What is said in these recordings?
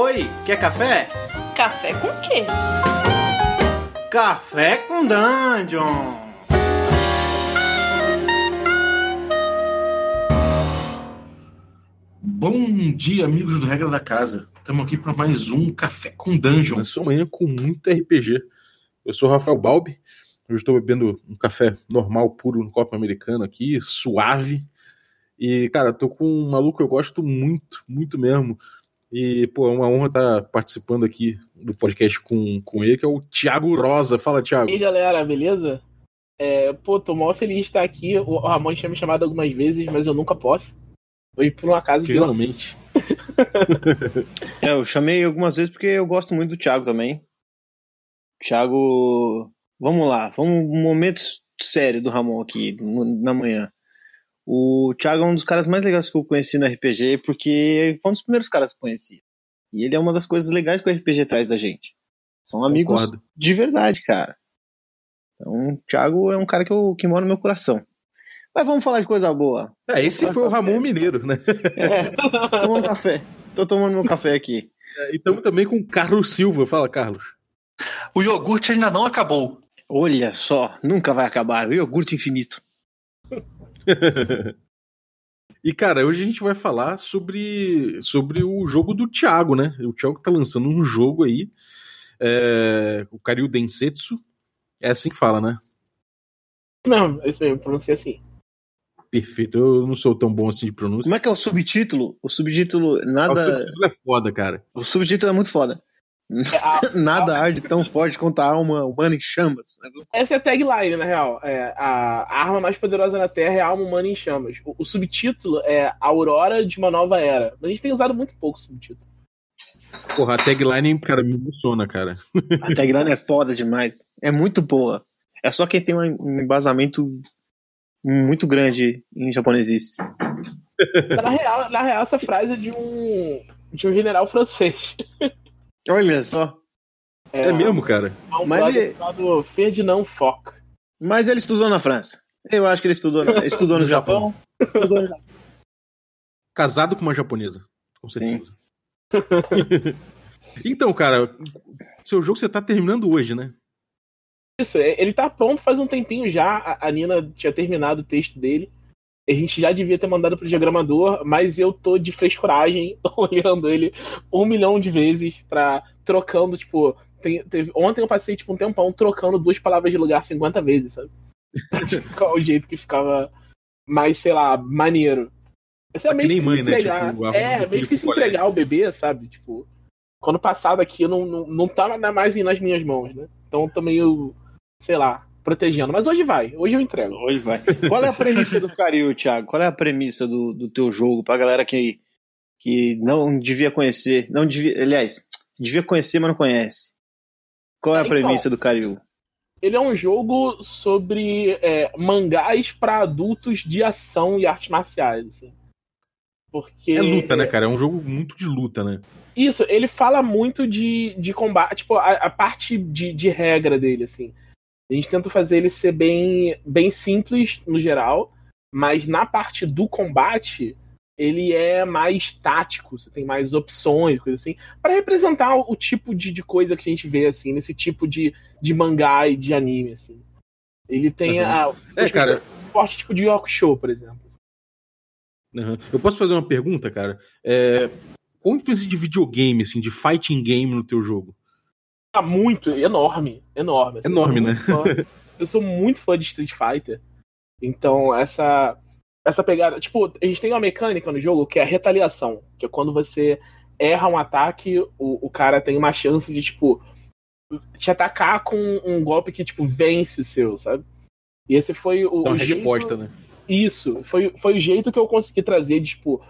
Oi, quer café? Café com quê? Café com Dungeon! Bom dia, amigos do Regra da Casa. Estamos aqui para mais um Café com Dungeon. Essa manhã com muito RPG. Eu sou o Rafael Balbi. Eu estou bebendo um café normal, puro, no copo americano aqui, suave. E, cara, tô com um maluco que eu gosto muito, muito mesmo. E, pô, é uma honra estar participando aqui do podcast com, com ele, que é o Thiago Rosa. Fala, Thiago. E aí, galera, beleza? É, pô, tô mal feliz de estar aqui. O Ramon tinha me chamado algumas vezes, mas eu nunca posso. Hoje, por um acaso, Finalmente. é, eu chamei algumas vezes porque eu gosto muito do Thiago também. Thiago. Vamos lá, vamos um momento sério do Ramon aqui na manhã. O Thiago é um dos caras mais legais que eu conheci no RPG, porque foi um dos primeiros caras que eu conheci. E ele é uma das coisas legais que o RPG traz da gente. São amigos Concordo. de verdade, cara. Então, o Thiago é um cara que, eu, que mora no meu coração. Mas vamos falar de coisa boa. É, esse foi o Ramon Mineiro, né? É, tomando café. Tô tomando meu café aqui. É, e estamos também com o Carlos Silva. Fala, Carlos. O iogurte ainda não acabou. Olha só, nunca vai acabar. O iogurte infinito. E, cara, hoje a gente vai falar sobre, sobre o jogo do Thiago, né? O Thiago tá lançando um jogo aí, é, o Karyu Densetsu. É assim que fala, né? Não, é isso mesmo, pronuncia assim. Perfeito, eu não sou tão bom assim de pronúncia. Como é que é o subtítulo? O subtítulo, nada. O subtítulo é foda, cara. O subtítulo é muito foda. É, Nada arde tão forte quanto a alma humana em chamas. Essa é a tagline, na real. É, a arma mais poderosa na Terra é a alma humana em chamas. O, o, subtítulo é Aurora de uma Nova Era. Mas a gente tem usado muito pouco o subtítulo. Porra, a tagline, cara, me emociona, cara. A tagline é foda demais. É muito boa. É só quem tem um embasamento muito grande em japonesices. Na real, na real, essa frase é de um, de um general francês. Olha só. É, é mesmo, cara? É um Mas ele... chamado Ferdinand Foch. Mas ele estudou na França. Eu acho que ele estudou, estudou no, no Japão. Japão. Estudou no Japão. Casado com uma japonesa. Com certeza. então, cara, seu jogo você tá terminando hoje, né? Isso, é, ele tá pronto faz um tempinho já. A Nina tinha terminado o texto dele. A gente já devia ter mandado pro diagramador, mas eu tô de frescuragem olhando ele um milhão de vezes para trocando, tipo. Tem, teve, ontem eu passei tipo um tempão trocando duas palavras de lugar 50 vezes, sabe? Pra ficar o jeito que ficava mais, sei lá, maneiro. Essa é meio nem mãe, né? Tipo, é, meio difícil entregar o bebê, sabe? Tipo, quando passar daqui não, não, não tá mais nas minhas mãos, né? Então eu tô meio, sei lá, protegendo. Mas hoje vai, hoje eu entrego. Hoje vai. Qual é a premissa do Caril, Thiago? Qual é a premissa do, do teu jogo pra galera que, que não devia conhecer, não devia, aliás, devia conhecer, mas não conhece? Qual é a então, premissa do Caril? Ele é um jogo sobre é, mangás para adultos de ação e artes marciais. Assim. Porque... É luta, né, cara? É um jogo muito de luta, né? Isso, ele fala muito de, de combate, tipo, a, a parte de, de regra dele, assim. A gente tenta fazer ele ser bem, bem simples no geral, mas na parte do combate ele é mais tático, você tem mais opções, coisa assim, para representar o, tipo de, de, coisa que a gente vê assim nesse tipo de, de mangá e de anime assim. Ele tem uhum. a é, cara, um forte tipo de York Show, por exemplo. Uhum. Eu posso fazer uma pergunta, cara? É, qual a influência de videogame, assim, de fighting game no teu jogo? Tá muito, enorme, enorme. Assim, enorme, né? eu sou muito fã de Street Fighter. Então, essa essa pegada, tipo, a gente tem uma mecânica no jogo que é a retaliação, que é quando você erra um ataque, o, o cara tem uma chance de, tipo, te atacar com um golpe que, tipo, vence o seu, sabe? E esse foi o. Então, o resposta, jeito... né? Isso. Foi, foi o jeito que eu consegui trazer de, tipo,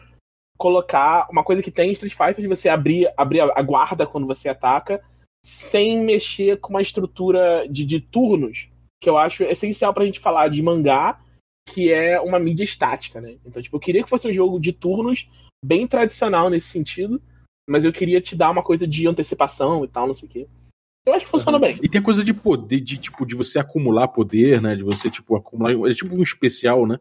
colocar uma coisa que tem em Street Fighter de você abrir, abrir a guarda quando você ataca sem mexer com uma estrutura de, de turnos, que eu acho essencial pra gente falar de mangá, que é uma mídia estática, né? Então, tipo, eu queria que fosse um jogo de turnos, bem tradicional nesse sentido, mas eu queria te dar uma coisa de antecipação e tal, não sei o quê. Eu acho que funciona uhum. bem. E tem a coisa de poder, de tipo, de você acumular poder, né? De você, tipo, acumular. É tipo um especial, né?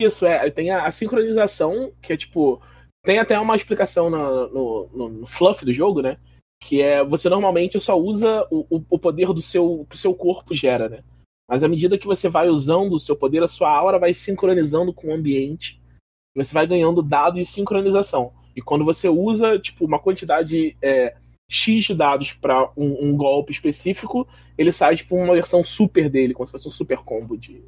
Isso, é. Tem a, a sincronização, que é tipo. tem até uma explicação no, no, no, no, fluff do jogo, né? Que é você normalmente só usa o, o poder do seu que o seu corpo gera, né? Mas à medida que você vai usando o seu poder, a sua aura vai sincronizando com o ambiente. Você vai ganhando dados de sincronização. E quando você usa, tipo, uma quantidade é, X de dados para um, um, golpe específico, ele sai, tipo, uma versão super dele, como se fosse um super combo de.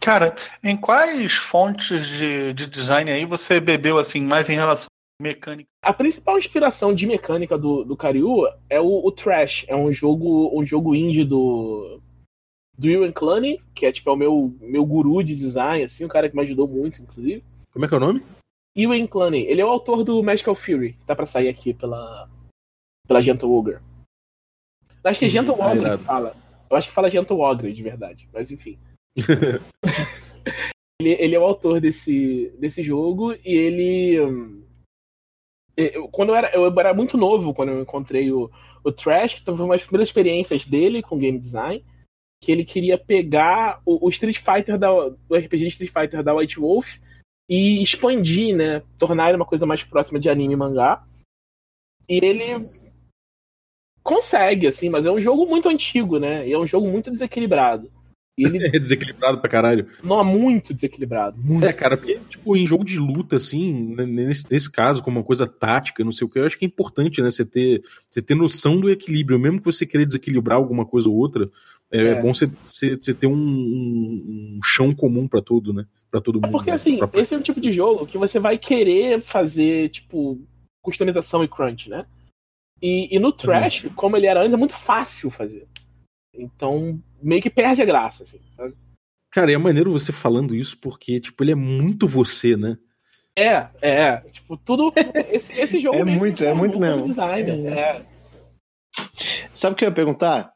Cara, em quais fontes de, de design aí você bebeu, assim, mais em relação mecânica? A principal inspiração de mecânica do, do Karyu é o, o Trash. É um jogo, um jogo indie do, do Ewan Clunny, que é tipo é o meu, meu guru de design, assim, o cara que me ajudou muito, inclusive. Como é que é o nome? Ewan Clunny. Ele é o autor do Magical Fury, que tá pra sair aqui pela, pela Gentle Ogre. Acho que é Gentle hum, Ogre que fala. Eu acho que fala Gentle Ogre, de verdade, mas enfim. ele, ele, é o autor desse, desse jogo e ele. Eu, quando eu era, eu era muito novo quando eu encontrei o, o Trash, então foi uma das primeiras experiências dele com game design que ele queria pegar o, o Street Fighter da, o RPG Street Fighter da White Wolf e expandir, né, tornar ele uma coisa mais próxima de anime e mangá. E ele consegue, assim, mas é um jogo muito antigo, né? E é um jogo muito desequilibrado. Ele... É desequilibrado pra caralho. Não, é muito desequilibrado. Muito. É, cara, porque, tipo, em jogo de luta, assim, né, nesse, nesse caso, como uma coisa tática, não sei o que, eu acho que é importante, né? Você ter, você ter noção do equilíbrio. Mesmo que você querer desequilibrar alguma coisa ou outra, é, é. é bom você, você, você ter um, um, chão comum para tudo, né? Pra todo é mundo. Porque, assim, pra... esse é o tipo de jogo que você vai querer fazer, tipo, customização e crunch, né? E, e no Trash, uhum. como ele era antes, é muito fácil fazer. Então, meio que perde a graça, assim, sabe? Cara, é maneiro você falando isso porque, tipo, ele é muito você, né? É, é. Tipo, tudo. Esse, esse jogo. é muito, é muito mesmo. Design, é. é. Sabe o que eu ia perguntar?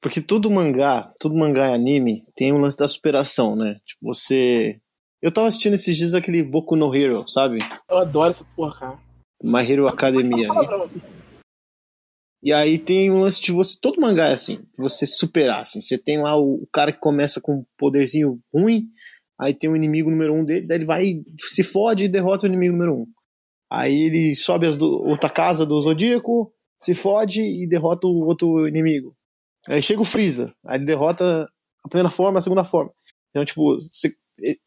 Porque todo mangá, todo mangá e anime tem um lance da superação, né? Tipo, você. Eu tava assistindo esses dias aquele Boku no Hero, sabe? Eu adoro essa porra, cara. My Hero Academia. E aí tem um lance de você. Todo mangá é assim, você superar, assim. Você tem lá o, o cara que começa com um poderzinho ruim, aí tem o inimigo número um dele, daí ele vai, se fode e derrota o inimigo número um. Aí ele sobe as do, outra casa do Zodíaco, se fode e derrota o outro inimigo. Aí chega o Freeza, aí ele derrota a primeira forma, a segunda forma. Então, tipo, você,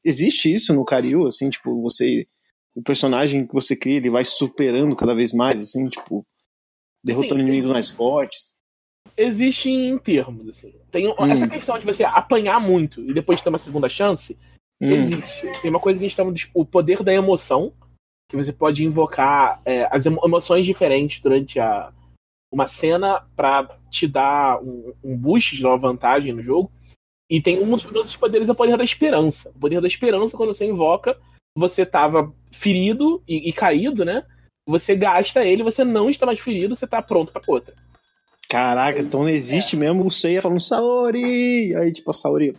existe isso no Karyu, assim, tipo, você. O personagem que você cria, ele vai superando cada vez mais, assim, tipo, derrotando Sim, inimigos mais fortes. Existe em termos, assim. Tem hum. essa questão de você apanhar muito e depois ter uma segunda chance. Hum. Existe. Tem uma coisa que a gente chama de o poder da emoção, que você pode invocar é, as emoções diferentes durante a, uma cena para te dar um, um boost, de uma vantagem no jogo. E tem um dos poderes é o poder da esperança. O poder da esperança, quando você invoca, você tava ferido e, e caído, né? Você gasta ele, você não está mais ferido, você tá pronto pra outra. Caraca, então não existe é. mesmo o Seiya falando Saori! Aí, tipo, a Saori.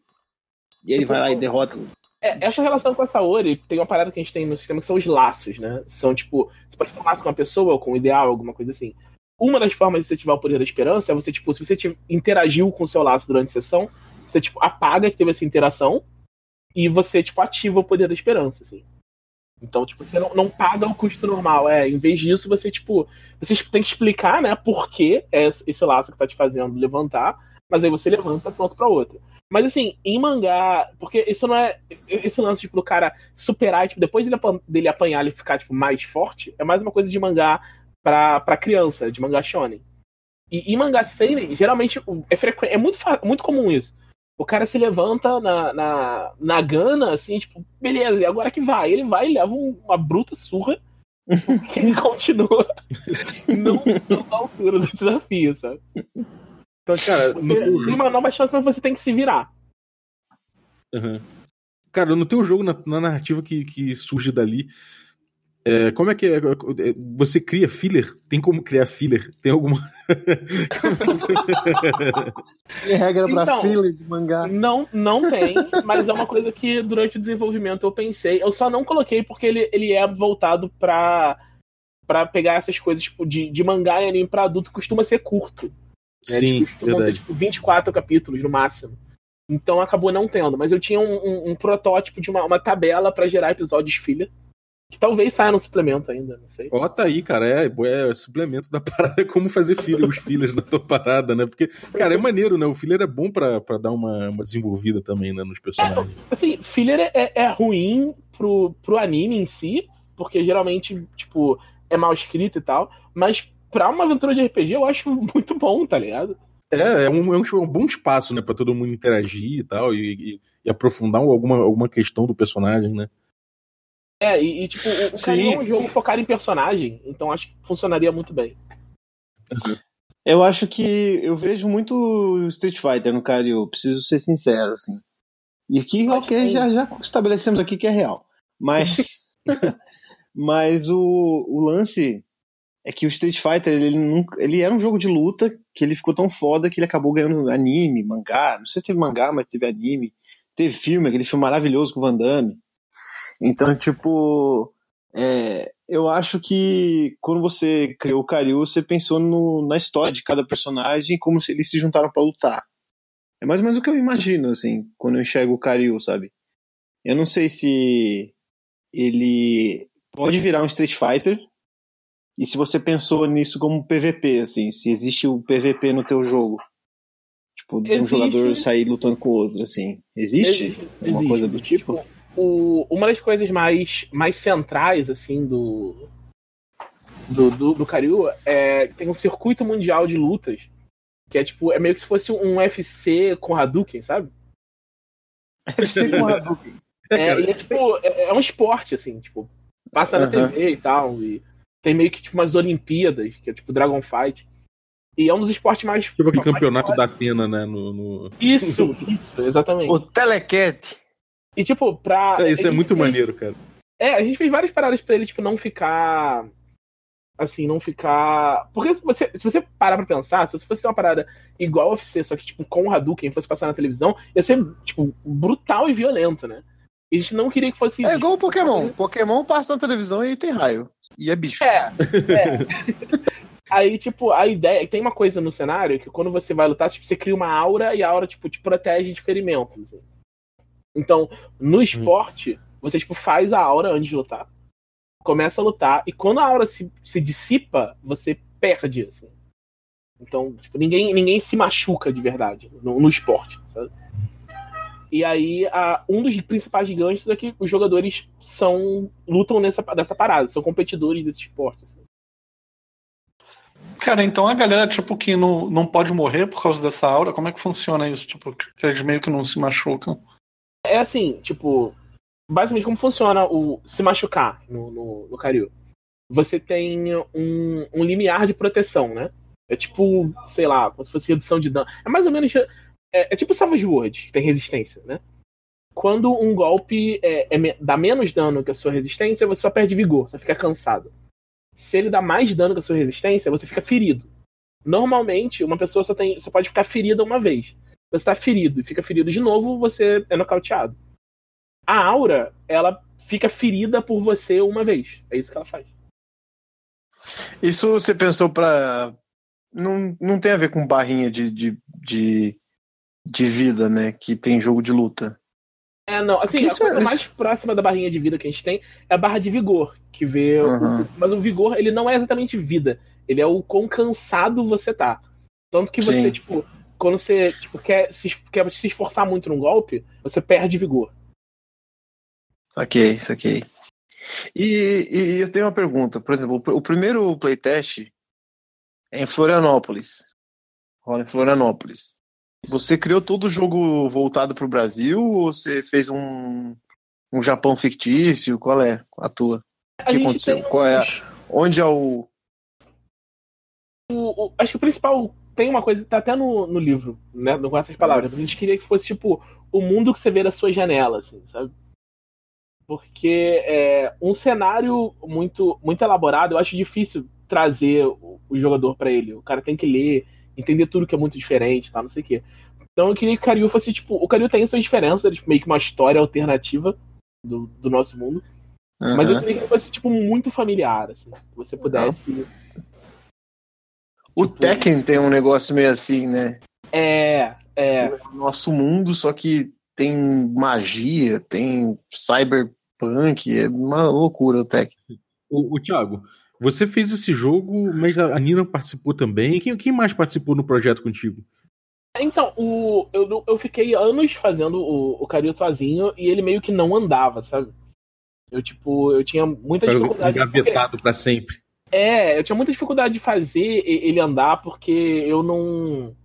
E ele vai lá e derrota. É, essa relação com a Saori tem uma parada que a gente tem no sistema que são os laços, né? São tipo, você pode falar com uma pessoa ou com um ideal, alguma coisa assim. Uma das formas de você tiver o poder da esperança é você, tipo, se você te, interagiu com o seu laço durante a sessão, você, tipo, apaga que teve essa interação e você, tipo, ativa o poder da esperança, assim. Então, tipo, você não, não paga o custo normal. É, em vez disso, você, tipo, você tem que explicar, né, por que é esse laço que tá te fazendo levantar, mas aí você levanta pronto pra outra. Mas assim, em mangá, porque isso não é. Esse lance, tipo, do cara superar, tipo, depois dele, dele apanhar ele ficar, tipo, mais forte, é mais uma coisa de mangá pra, pra criança, de mangá shonen. E em mangá seinen, geralmente é, é muito, muito comum isso. O cara se levanta na, na, na gana, assim, tipo, beleza, e agora que vai? Ele vai e leva uma bruta surra porque ele continua não, não na altura do desafio, sabe? Então, cara, você no... tem uma nova chance, mas você tem que se virar. Uhum. Cara, no teu jogo, na, na narrativa que, que surge dali, é, como é que é? é? Você cria filler? Tem como criar filler? Tem alguma. tem regra pra então, filler de mangá? Não, não tem, mas é uma coisa que durante o desenvolvimento eu pensei. Eu só não coloquei porque ele, ele é voltado pra, pra pegar essas coisas tipo, de, de mangá e anime pra adulto, costuma ser curto. Né? Sim, tipo, verdade. Ter, tipo, 24 capítulos no máximo. Então acabou não tendo. Mas eu tinha um, um, um protótipo de uma, uma tabela para gerar episódios filler Que talvez saia no suplemento ainda, não sei. Ó, tá aí, cara. É, é suplemento da parada, é como fazer filho, os filhos da tua parada, né? Porque, cara, é maneiro, né? O filler é bom pra, pra dar uma, uma desenvolvida também, né? Nos personagens. É, assim, filler é, é ruim pro, pro anime em si, porque geralmente, tipo, é mal escrito e tal, mas pra uma aventura de RPG eu acho muito bom, tá ligado? É, é um, é um, bom espaço, né, pra todo mundo interagir e tal, e, e, e aprofundar alguma, alguma questão do personagem, né? É, e, e tipo, o, o é um jogo focado em personagem, então acho que funcionaria muito bem. Eu acho que eu vejo muito Street Fighter no Cario, preciso ser sincero, assim. E aqui, ok, já, já estabelecemos aqui que é real. Mas, mas o, o lance é que o Street Fighter, ele, nunca, ele era um jogo de luta que ele ficou tão foda que ele acabou ganhando anime, mangá. Não sei se teve mangá, mas teve anime. Teve filme, aquele filme maravilhoso com o Van Damme. Então, tipo, é, eu acho que quando você criou o Karyu, você pensou no, na história de cada personagem como se eles se juntaram para lutar. É mais ou menos o que eu imagino, assim, quando eu enxergo o Karyu, sabe? Eu não sei se ele pode virar um Street Fighter, e se você pensou nisso como PVP, assim, se existe o PVP no teu jogo. Tipo, existe. um jogador sair lutando com o outro, assim. Existe? Existe. Uma coisa do tipo? O, uma das coisas mais, mais centrais, assim, do, do, do, do Karyu é tem um circuito mundial de lutas, que é tipo, é meio que se fosse um UFC com Hadouken, sabe? UFC com Hadouken. É, e é tipo, é, é, um esporte, assim, tipo, passa na uhum. TV e tal, e tem meio que tipo umas Olimpíadas, que é tipo Dragon Fight. E é um dos esportes mais. Tipo aquele campeonato da Atena, né? No, no... Isso, isso, exatamente. O Telecat. E, tipo, pra. É, isso é muito fez... maneiro, cara. É, a gente fez várias paradas pra ele, tipo, não ficar. Assim, não ficar. Porque se você, se você parar pra pensar, se você fosse ter uma parada igual ao UFC, só que, tipo, com o Hadouken fosse passar na televisão, ia ser, tipo, brutal e violento, né? E a gente não queria que fosse. É igual o Pokémon. Pokémon passa na televisão e tem raio. E é bicho. É. é. Aí, tipo, a ideia. Tem uma coisa no cenário que quando você vai lutar, tipo, você cria uma aura e a aura, tipo, te protege de ferimentos. Assim. Então, no hum. esporte, você tipo, faz a aura antes de lutar, começa a lutar, e quando a aura se, se dissipa, você perde. Assim. Então, tipo, ninguém, ninguém se machuca de verdade no, no esporte. Sabe? E aí, a, um dos principais ganchos é que os jogadores são lutam nessa, nessa parada, são competidores desse esporte. Assim. Cara, então a galera, tipo, que não, não pode morrer por causa dessa aura, como é que funciona isso? Tipo, que eles meio que não se machucam? É assim, tipo, basicamente como funciona o se machucar no, no, no. Você tem um, um limiar de proteção, né? É tipo, sei lá, como se fosse redução de dano. É mais ou menos. É, é tipo Savage World, que tem resistência, né? Quando um golpe é, é, dá menos dano que a sua resistência, você só perde vigor, você fica cansado. Se ele dá mais dano que a sua resistência, você fica ferido. Normalmente, uma pessoa só, tem, só pode ficar ferida uma vez você está ferido e fica ferido de novo, você é nocauteado. A aura, ela fica ferida por você uma vez. É isso que ela faz. Isso você pensou pra. Não, não tem a ver com barrinha de, de, de, de vida, né? Que tem jogo de luta. É, não. Assim, a coisa é... mais próxima da barrinha de vida que a gente tem é a barra de vigor, que vê. Uhum. O, mas o vigor, ele não é exatamente vida. Ele é o quão cansado você tá. Tanto que você, Sim. tipo, quando você tipo, quer, se, quer se esforçar muito num golpe, você perde vigor. Saquei, saquei. E, e eu tenho uma pergunta. Por exemplo, o primeiro playtest é em Florianópolis. Rola em Florianópolis. Você criou todo o jogo voltado para o Brasil ou você fez um, um Japão fictício? Qual é a tua? O que aconteceu? Qual é? Onde é o... o, o... Acho que o principal tem uma coisa, tá até no, no livro, né? Com essas palavras. A gente queria que fosse, tipo, o mundo que você vê da sua janela, assim, sabe? Porque é, um cenário muito, muito elaborado, eu acho difícil trazer o, o jogador para ele. O cara tem que ler, entender tudo que é muito diferente, tá? Não sei o quê. Então eu queria que o Cariu fosse, tipo, o Cariu tem suas diferenças, meio que uma história alternativa do, do nosso mundo. Uhum. Mas eu queria que fosse, tipo, muito familiar, assim. Que você pudesse. Uhum o tipo, Tekken tem um negócio meio assim, né? É, é. Nosso mundo, só que tem magia, tem cyberpunk, punk, é uma loucura o tech. O, o Thiago, você fez esse jogo, mas a Nina participou também. Quem, quem mais participou no projeto contigo? Então, o, eu, eu fiquei anos fazendo o, o Cario sozinho e ele meio que não andava, sabe? Eu, tipo, eu tinha muita Foi dificuldade. Engavetado porque... para sempre. É, eu tinha muita dificuldade de fazer ele andar porque eu não.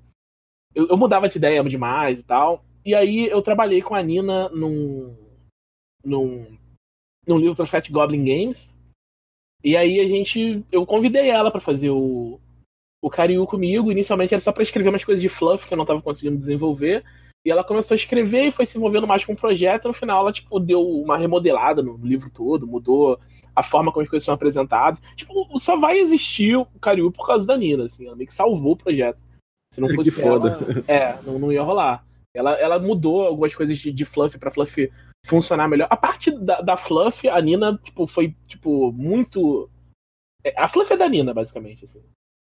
Eu, eu, mudava de ideia demais e tal. E aí eu trabalhei com a Nina num. num. num livro para Fat Goblin Games. E aí a gente. Eu convidei ela para fazer o, o Cariú comigo. Inicialmente era só para escrever umas coisas de fluff que eu não tava conseguindo desenvolver. E ela começou a escrever e foi se envolvendo mais com o projeto. No final, ela, tipo, deu uma remodelada no livro todo, mudou a forma como as coisas são apresentadas. Tipo, só vai existir o Cariú por causa da Nina, assim. Ela meio que salvou o projeto. Se não fosse que foda. Ela, é, não, não ia rolar. Ela, ela mudou algumas coisas de, de fluff para fluff funcionar melhor. A parte da, da fluff, a Nina, tipo, foi, tipo, muito... É, a fluff é da Nina, basicamente, assim.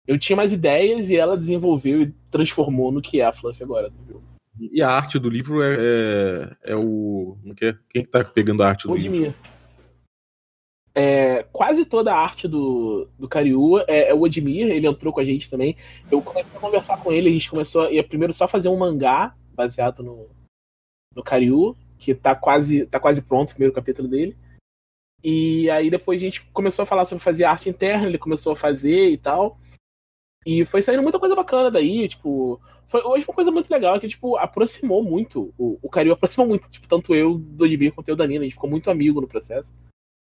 Eu tinha mais ideias e ela desenvolveu e transformou no que é a Fluff agora do jogo. E a arte do livro é, é, é o. Que é? Quem que tá pegando a arte do Odimir. livro? É, quase toda a arte do, do Cariú é, é, o Odimir, ele entrou com a gente também. Eu comecei a conversar com ele, a gente começou a primeiro só fazer um mangá baseado no, no Cariú, que tá quase, tá quase pronto o primeiro capítulo dele. E aí depois a gente começou a falar sobre fazer arte interna, ele começou a fazer e tal. E foi saindo muita coisa bacana daí, tipo. Foi hoje uma coisa muito legal que, tipo, aproximou muito. O, o Cario aproximou muito, tipo, tanto eu do Edmir quanto eu da Nina. A gente ficou muito amigo no processo.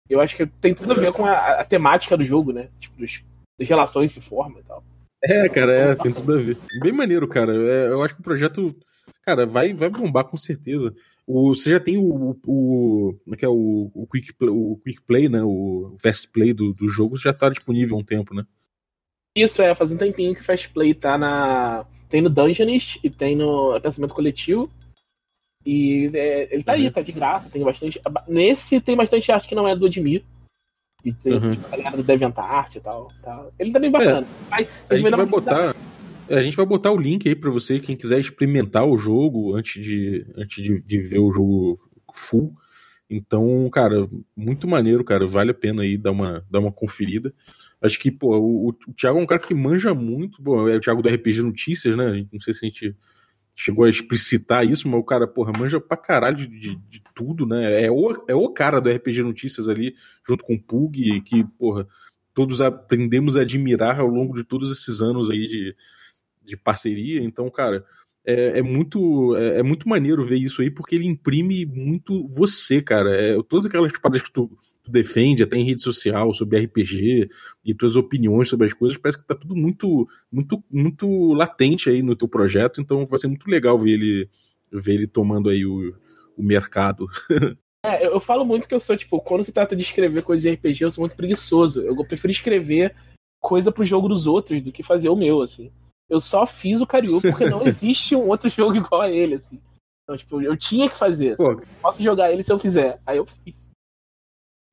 Eu acho que tem tudo a ver com a, a temática do jogo, né? Tipo, dos, das relações se formam e tal. É, cara, é, tem tudo a ver. Bem maneiro, cara. É, eu acho que o projeto, cara, vai, vai bombar com certeza. O, você já tem o, o, como é que é, o, o, quick, play, o Quick Play, né? O Fast Play do, do jogo já tá disponível há um tempo, né? Isso, é, faz um tempinho que Fast Play tá na. Tem no Dungeonist e tem no Pensamento Coletivo. E é, ele tá uhum. aí, tá de graça, tem bastante. Nesse tem bastante arte que não é do Admir. E tem uhum. tipo, a galera do DeviantArt e tal. Tá. Ele tá bem bacana. É, a gente vai botar. É, a gente vai botar o link aí para você, quem quiser experimentar o jogo antes de, antes de, de ver o jogo full. Então, cara, muito maneiro, cara. Vale a pena aí dar uma, dar uma conferida. Acho que, pô, o, o Thiago é um cara que manja muito. Bom, é o Thiago do RPG Notícias, né? Não sei se a gente chegou a explicitar isso, mas o cara, porra, manja pra caralho de, de, de, tudo, né? É o, é o cara do RPG Notícias ali, junto com o Pug, que, porra, todos aprendemos a admirar ao longo de todos esses anos aí de, de parceria. Então, cara, é, é muito é, é, muito maneiro ver isso aí, porque ele imprime muito você, cara. É, todas aquelas paradas que tu tu defende até em rede social sobre RPG e tuas opiniões sobre as coisas, parece que tá tudo muito muito muito latente aí no teu projeto, então vai ser muito legal ver ele ver ele tomando aí o, o mercado. É, eu falo muito que eu sou, tipo, quando se trata de escrever coisas de RPG, eu sou muito preguiçoso. Eu prefiro escrever coisa pro jogo dos outros do que fazer o meu, assim. Eu só fiz o Cariú porque não existe um outro jogo igual a ele, assim. Então, tipo, eu tinha que fazer. Pô. Posso jogar ele se eu quiser. Aí eu fiz.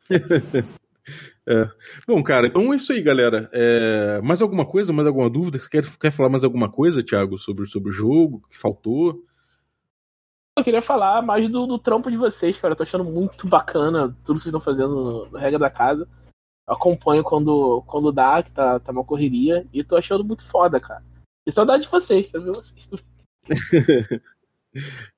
é. Bom, cara, então é isso aí, galera. É... Mais alguma coisa, mais alguma dúvida? Você quer, quer falar mais alguma coisa, Thiago, sobre, sobre o jogo? que faltou? Eu queria falar mais do, do trampo de vocês, cara. Eu tô achando muito bacana tudo que vocês estão fazendo no, Regra da Casa. Eu acompanho quando, quando dá, que tá, tá uma correria. E tô achando muito foda, cara. E saudade de vocês, quero ver vocês.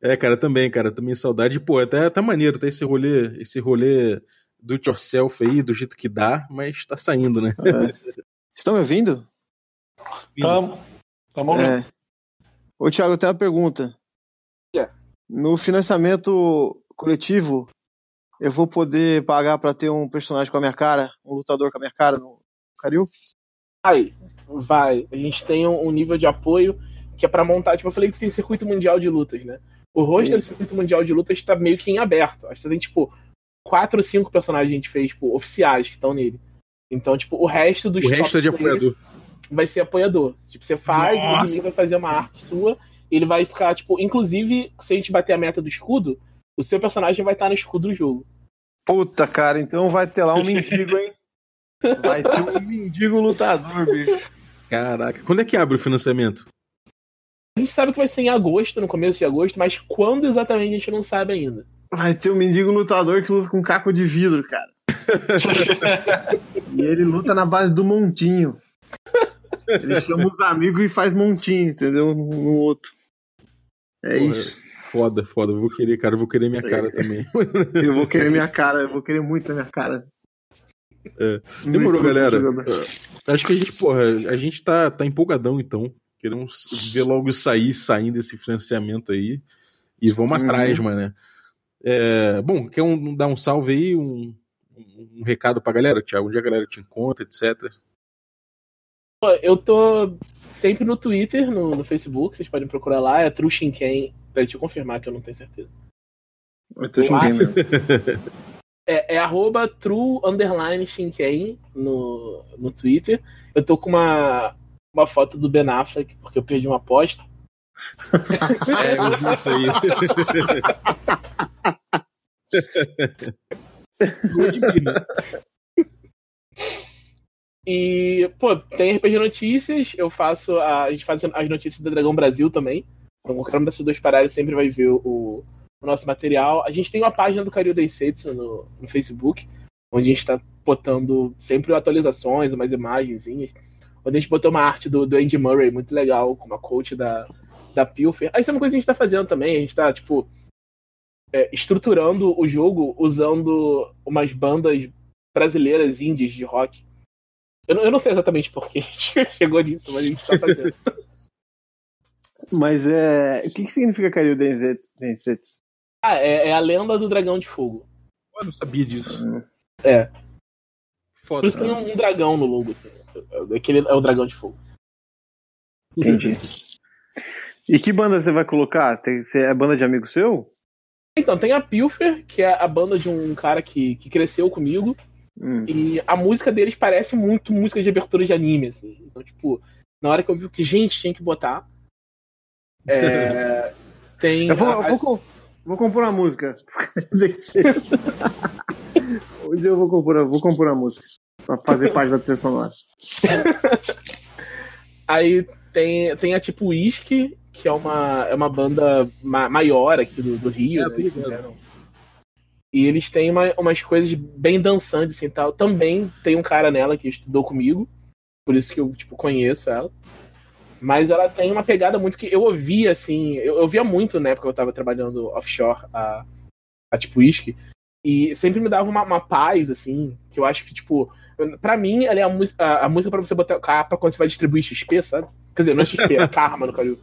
é, cara, também, cara. Também saudade. Pô, até tá maneiro, tá esse rolê, esse rolê do it yourself aí, do jeito que dá, mas tá saindo, né? É. Estão me ouvindo? Estamos. Estamos ouvindo. É. Ô, Thiago, eu tenho uma pergunta. Yeah. No financiamento coletivo, eu vou poder pagar para ter um personagem com a minha cara, um lutador com a minha cara no Caril? Vai, vai. A gente tem um nível de apoio que é para montar, tipo, eu falei que tem circuito mundial de lutas, né? O roster do circuito mundial de lutas está meio que em aberto. Acho que você tem, tipo, quatro ou cinco personagens a gente fez, tipo, oficiais que estão nele. Então, tipo, o resto dos. O resto é de apoiador. Vai ser apoiador. Tipo, você faz, Nossa. o inimigo vai fazer uma arte sua, ele vai ficar, tipo, inclusive, se a gente bater a meta do escudo, o seu personagem vai estar no escudo do jogo. Puta, cara, então vai ter lá um mendigo, hein? Vai ter um mendigo lutador, bicho. Caraca, quando é que abre o financiamento? A gente sabe que vai ser em agosto, no começo de agosto, mas quando exatamente a gente não sabe ainda. Vai ter um mendigo lutador que luta com caco de vidro, cara. e ele luta na base do montinho. Ele chama os amigos e faz montinho, entendeu? No, no outro. É Porra, isso. Foda, foda. Eu vou querer, cara. Eu vou querer minha cara também. eu vou querer minha cara. Eu vou querer muito a minha cara. É. Demorou, galera. É, acho que a gente, porra, a gente tá, tá empolgadão, então. Queremos ver logo sair, saindo desse financiamento aí. E vamos uhum. atrás, mano. É, bom, quer um, dar um salve aí, um, um, um recado pra galera, Thiago? Onde a galera te encontra, etc. Eu tô sempre no Twitter, no, no Facebook, vocês podem procurar lá, é True Shinken. Peraí, deixa eu confirmar que eu não tenho certeza. É mesmo. É, é arroba true underline Shinken no, no Twitter. Eu tô com uma, uma foto do Ben Affleck, porque eu perdi uma aposta. é, eu vi isso aí. e, pô, tem RPG Notícias, eu faço. A, a gente faz as notícias do Dragão Brasil também. Então, qualquer uma dessas duas paradas sempre vai ver o, o nosso material. A gente tem uma página do Karyu Deisetsu no, no Facebook, onde a gente está botando sempre atualizações, umas imagenzinhas. Onde a gente botou uma arte do, do Andy Murray muito legal, com uma coach da, da Pilfer. Aí isso é uma coisa que a gente está fazendo também. A gente está, tipo, é, estruturando o jogo usando umas bandas brasileiras indies de rock. Eu, eu não sei exatamente por que a gente chegou nisso, mas a gente está fazendo. Mas é. O que, que significa Karyu Densetsu? Ah, é, é, a lenda do dragão de fogo. Eu não sabia disso. É. Foda. Por isso tem um, um dragão no logo. Assim. Aquele é o dragão de fogo. Entendi. E que banda você vai colocar? Você é banda de amigo seu? Então, tem a Pilfer, que é a banda de um cara que, que cresceu comigo. Hum. E a música deles parece muito música de abertura de anime, assim. Então, tipo, na hora que eu vi que, gente, tinha que botar. É, tem. Eu vou, a, eu vou, Vou compor uma música. Hoje eu vou compor, vou compor uma música. Pra fazer parte da trilha sonora. Aí tem, tem a tipo Whisky, que é uma, é uma banda ma maior aqui do, do Rio. É, né, e eles têm uma, umas coisas bem dançantes assim tal. Também tem um cara nela que estudou comigo. Por isso que eu, tipo, conheço ela. Mas ela tem uma pegada muito que eu ouvia, assim, eu, eu via muito na época que eu tava trabalhando offshore a, a tipo whisky. E sempre me dava uma, uma paz, assim, que eu acho que, tipo, pra mim, ela é a, a, a música pra você botar capa quando você vai distribuir XP, sabe? Quer dizer, não é XP, é karma no Cariu.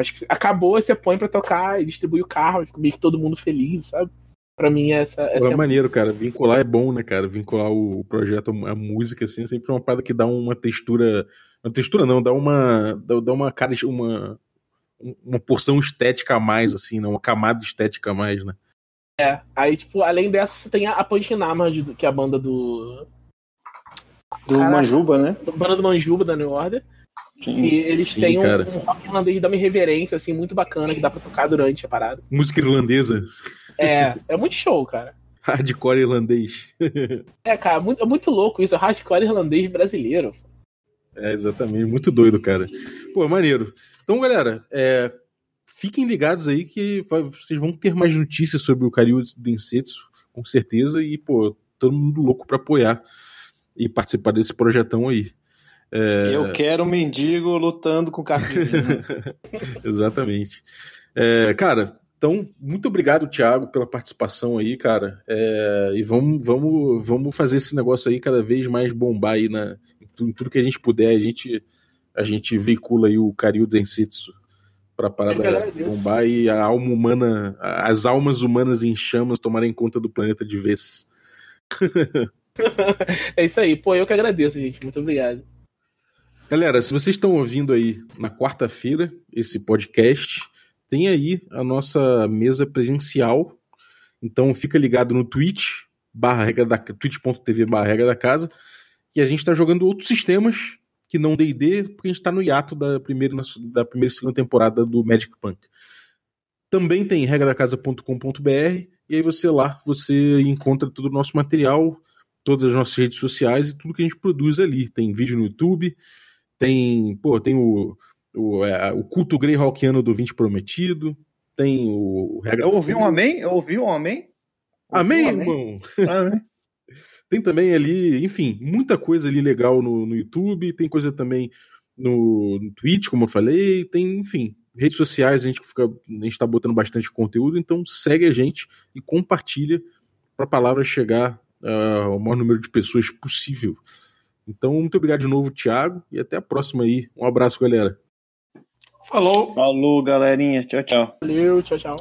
Mas tipo, acabou, você põe pra tocar e distribui o karma, fica meio que todo mundo feliz, sabe? Pra mim, essa, essa é, é maneiro, cara. Vincular é bom, né, cara? Vincular o projeto, a música, assim, é sempre uma parada que dá uma textura uma textura não, dá uma. Dá uma cara. Uma, uma porção estética a mais, assim, né? Uma camada estética a mais, né? É, aí, tipo, além dessa, você tem a Panchinama, que é a banda do. Do Caraca, Manjuba, né? A banda do Manjuba, da New Order. Sim, e eles sim, têm um, um, rock irlandês que dá uma reverência, assim, muito bacana, que dá pra tocar durante a parada. Música irlandesa. É, é muito show, cara. Hardcore irlandês. é, cara, muito, é muito louco isso, hardcore irlandês brasileiro. É, exatamente. Muito doido, cara. Pô, maneiro. Então, galera, é, fiquem ligados aí que vai, vocês vão ter mais notícias sobre o Karyu Densetsu, com certeza, e, pô, todo mundo louco para apoiar e participar desse projetão aí. É... Eu quero um mendigo lutando com carrinho. Exatamente. É, cara, então, muito obrigado, Thiago, pela participação aí, cara. É, e vamos, vamos, vamos fazer esse negócio aí cada vez mais bombar aí na, em tudo que a gente puder, a gente, a gente veicula aí o Karyu Densetsu para a parada bombar e a alma humana, as almas humanas em chamas tomarem conta do planeta de vez. é isso aí. Pô, eu que agradeço, gente. Muito obrigado. Galera, se vocês estão ouvindo aí na quarta-feira esse podcast, tem aí a nossa mesa presencial. Então fica ligado no Twitch, barra regra da twitch.tv barra regra da casa que a gente está jogando outros sistemas que não D&D, porque a gente está no hiato da primeira, da primeira e segunda temporada do Magic Punk. Também tem regradacasa.com.br e aí você lá você encontra todo o nosso material, todas as nossas redes sociais e tudo que a gente produz ali. Tem vídeo no YouTube, tem, pô, tem o, o, é, o culto greyhawkiano do 20 Prometido, tem o... Eu ouvi um amém? Eu ouvi um amém? Amém, Amém, irmão? Amém. Tem também ali, enfim, muita coisa ali legal no, no YouTube, tem coisa também no, no Twitch, como eu falei, tem, enfim, redes sociais a gente fica, a gente tá botando bastante conteúdo, então segue a gente e compartilha para a palavra chegar uh, ao maior número de pessoas possível. Então, muito obrigado de novo, Thiago, e até a próxima aí. Um abraço, galera. Falou. Falou, galerinha. Tchau, tchau. Valeu, tchau, tchau.